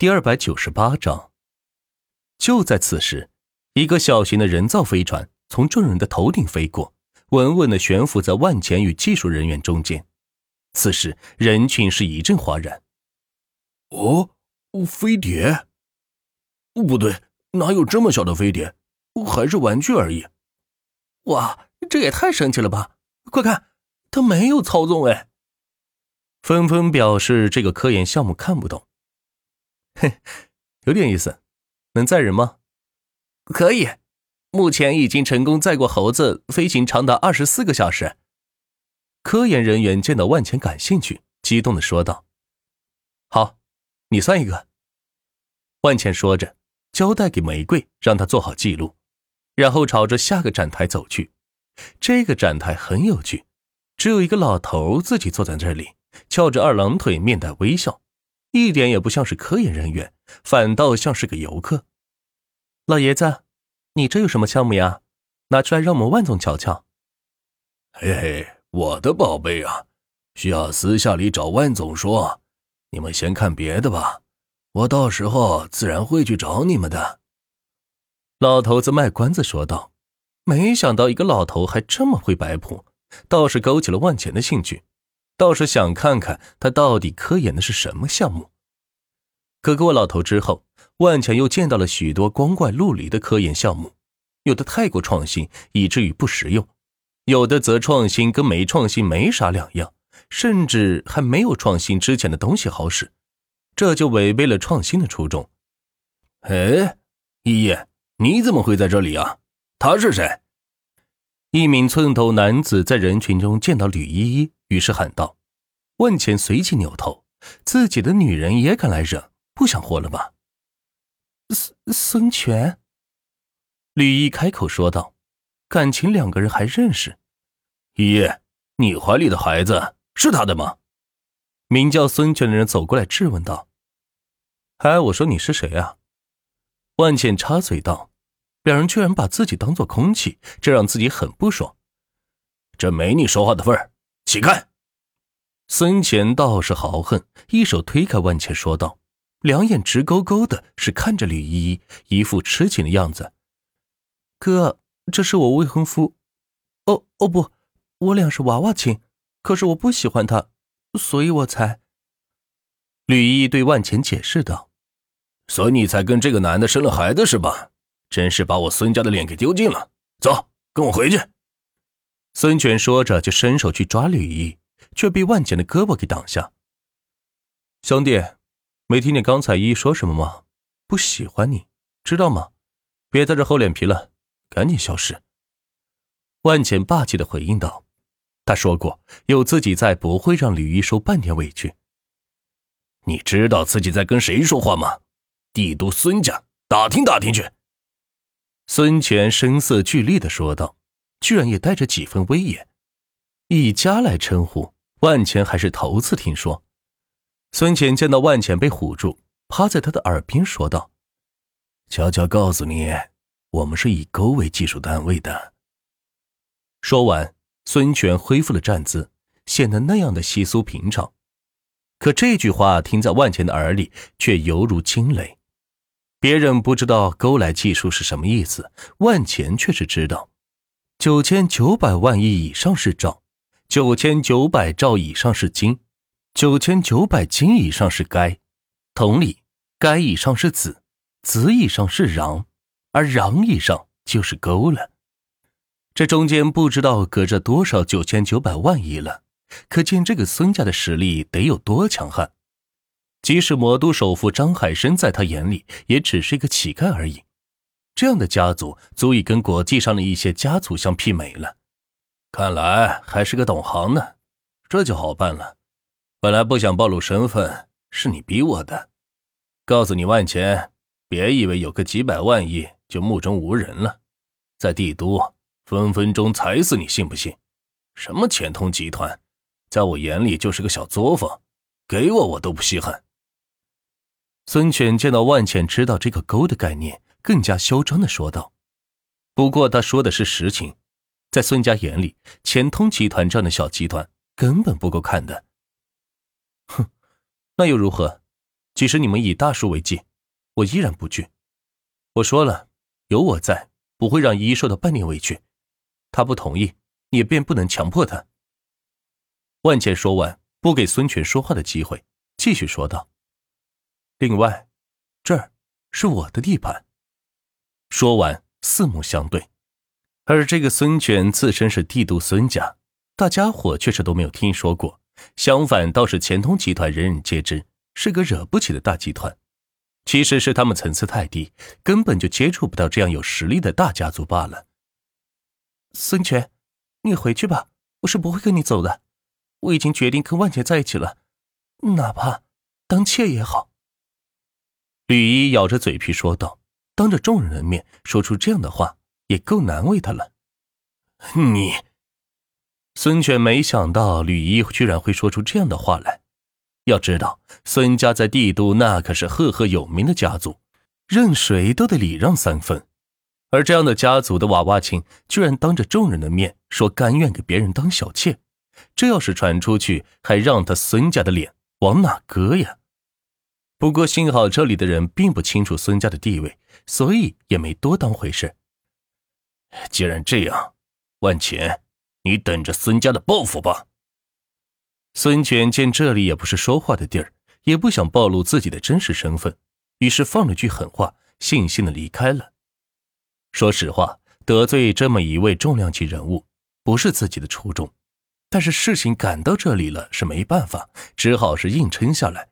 第二百九十八章。就在此时，一个小型的人造飞船从众人的头顶飞过，稳稳的悬浮在万钱与技术人员中间。此时，人群是一阵哗然。哦，飞碟？不对，哪有这么小的飞碟？还是玩具而已。哇，这也太神奇了吧！快看，他没有操纵哎。纷纷表示这个科研项目看不懂。嘿，有点意思，能载人吗？可以，目前已经成功载过猴子飞行长达二十四个小时。科研人员见到万钱感兴趣，激动的说道：“好，你算一个。”万钱说着，交代给玫瑰，让他做好记录，然后朝着下个展台走去。这个展台很有趣，只有一个老头自己坐在这里，翘着二郎腿，面带微笑。一点也不像是科研人员，反倒像是个游客。老爷子，你这有什么项目呀？拿出来让我们万总瞧瞧。嘿嘿，我的宝贝啊，需要私下里找万总说。你们先看别的吧，我到时候自然会去找你们的。老头子卖关子说道。没想到一个老头还这么会摆谱，倒是勾起了万钱的兴趣。倒是想看看他到底科研的是什么项目。可过老头之后，万强又见到了许多光怪陆离的科研项目，有的太过创新，以至于不实用；有的则创新跟没创新没啥两样，甚至还没有创新之前的东西好使，这就违背了创新的初衷。哎，依依，你怎么会在这里啊？他是谁？一名寸头男子在人群中见到吕依依。于是喊道：“万钱随即扭头，自己的女人也敢来惹，不想活了吧？”孙孙权，吕毅开口说道：“感情两个人还认识。”依，你怀里的孩子是他的吗？名叫孙权的人走过来质问道：“哎，我说你是谁啊？”万茜插嘴道：“两人居然把自己当做空气，这让自己很不爽。这没你说话的份儿。”起开！孙权倒是豪横，一手推开万茜，说道，两眼直勾勾的，是看着吕依依，一副痴情的样子。哥，这是我未婚夫。哦哦不，我俩是娃娃亲，可是我不喜欢他，所以我才……吕依依对万茜解释道：“所以你才跟这个男的生了孩子是吧？真是把我孙家的脸给丢尽了。走，跟我回去。”孙权说着，就伸手去抓吕毅，却被万简的胳膊给挡下。兄弟，没听见刚才依依说什么吗？不喜欢你，知道吗？别在这厚脸皮了，赶紧消失。万简霸气的回应道：“他说过，有自己在，不会让吕毅受半点委屈。你知道自己在跟谁说话吗？帝都孙家，打听打听去。”孙权声色俱厉的说道。居然也带着几分威严，以家来称呼万钱还是头次听说。孙权见到万钱被唬住，趴在他的耳边说道：“悄悄告诉你，我们是以沟为技术单位的。”说完，孙权恢复了站姿，显得那样的稀疏平常。可这句话听在万钱的耳里，却犹如惊雷。别人不知道沟来技术是什么意思，万钱却是知道。九千九百万亿以上是兆，九千九百兆以上是斤，九千九百斤以上是该。同理，该以上是子，子以上是壤，而壤以上就是沟了。这中间不知道隔着多少九千九百万亿了，可见这个孙家的实力得有多强悍。即使魔都首富张海生在他眼里也只是一个乞丐而已。这样的家族足以跟国际上的一些家族相媲美了，看来还是个懂行呢，这就好办了。本来不想暴露身份，是你逼我的。告诉你万钱，别以为有个几百万亿就目中无人了，在帝都分分钟踩死你，信不信？什么钱通集团，在我眼里就是个小作坊，给我我都不稀罕。孙权见到万钱知道这个勾的概念。更加嚣张的说道：“不过他说的是实情，在孙家眼里，钱通集团这样的小集团根本不够看的。哼，那又如何？即使你们以大叔为忌，我依然不惧。我说了，有我在，不会让依依受到半点委屈。他不同意，也便不能强迫他。万茜说完，不给孙权说话的机会，继续说道：“另外，这儿是我的地盘。”说完，四目相对。而这个孙权自身是帝都孙家，大家伙确实都没有听说过。相反，倒是钱通集团人人皆知，是个惹不起的大集团。其实是他们层次太低，根本就接触不到这样有实力的大家族罢了。孙权，你回去吧，我是不会跟你走的。我已经决定跟万茜在一起了，哪怕当妾也好。吕一咬着嘴皮说道：“当着众人的面说出这样的话，也够难为他了。”你。孙权没想到吕一居然会说出这样的话来。要知道，孙家在帝都那可是赫赫有名的家族，任谁都得礼让三分。而这样的家族的娃娃亲，居然当着众人的面说甘愿给别人当小妾，这要是传出去，还让他孙家的脸往哪搁呀？不过幸好这里的人并不清楚孙家的地位，所以也没多当回事。既然这样，万钱。你等着孙家的报复吧。孙权见这里也不是说话的地儿，也不想暴露自己的真实身份，于是放了句狠话，悻悻的离开了。说实话，得罪这么一位重量级人物，不是自己的初衷，但是事情赶到这里了，是没办法，只好是硬撑下来。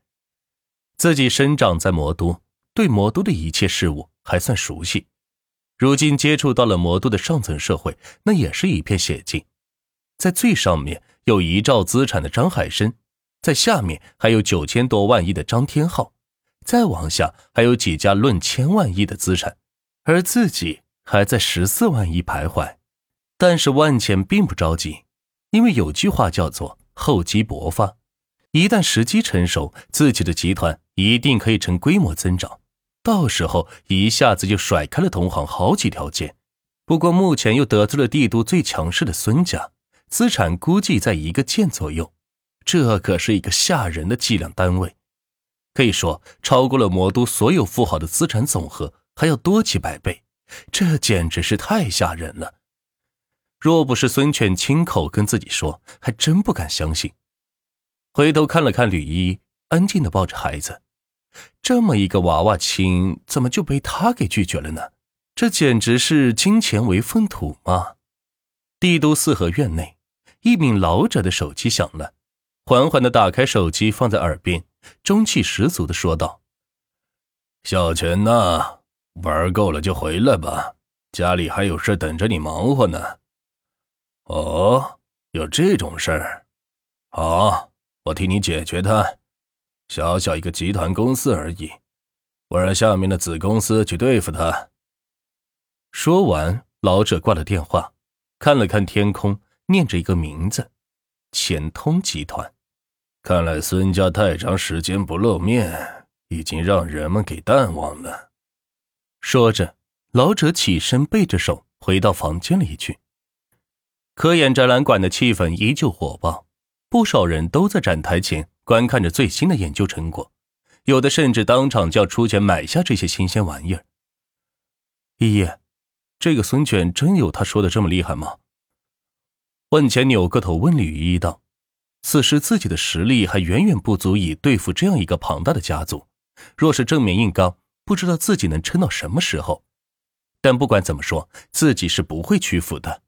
自己生长在魔都，对魔都的一切事物还算熟悉，如今接触到了魔都的上层社会，那也是一片险境。在最上面有一兆资产的张海生，在下面还有九千多万亿的张天浩，再往下还有几家论千万亿的资产，而自己还在十四万亿徘徊。但是万钱并不着急，因为有句话叫做“厚积薄发”，一旦时机成熟，自己的集团一定可以成规模增长，到时候一下子就甩开了同行好几条街。不过目前又得罪了帝都最强势的孙家。资产估计在一个剑左右，这可是一个吓人的计量单位，可以说超过了魔都所有富豪的资产总和，还要多几百倍。这简直是太吓人了！若不是孙权亲口跟自己说，还真不敢相信。回头看了看吕一，安静的抱着孩子，这么一个娃娃亲，怎么就被他给拒绝了呢？这简直是金钱为粪土嘛！帝都四合院内。一名老者的手机响了，缓缓的打开手机，放在耳边，中气十足的说道：“小泉呐，玩够了就回来吧，家里还有事等着你忙活呢。”“哦，有这种事儿？好，我替你解决它。小小一个集团公司而已，我让下面的子公司去对付他。”说完，老者挂了电话，看了看天空。念着一个名字，钱通集团。看来孙家太长时间不露面，已经让人们给淡忘了。说着，老者起身，背着手回到房间里去。科研展览馆的气氛依旧火爆，不少人都在展台前观看着最新的研究成果，有的甚至当场就要出钱买下这些新鲜玩意儿。依依，这个孙权真有他说的这么厉害吗？万钱扭个头问吕一道：“此时自己的实力还远远不足以对付这样一个庞大的家族，若是正面硬刚，不知道自己能撑到什么时候。但不管怎么说，自己是不会屈服的。”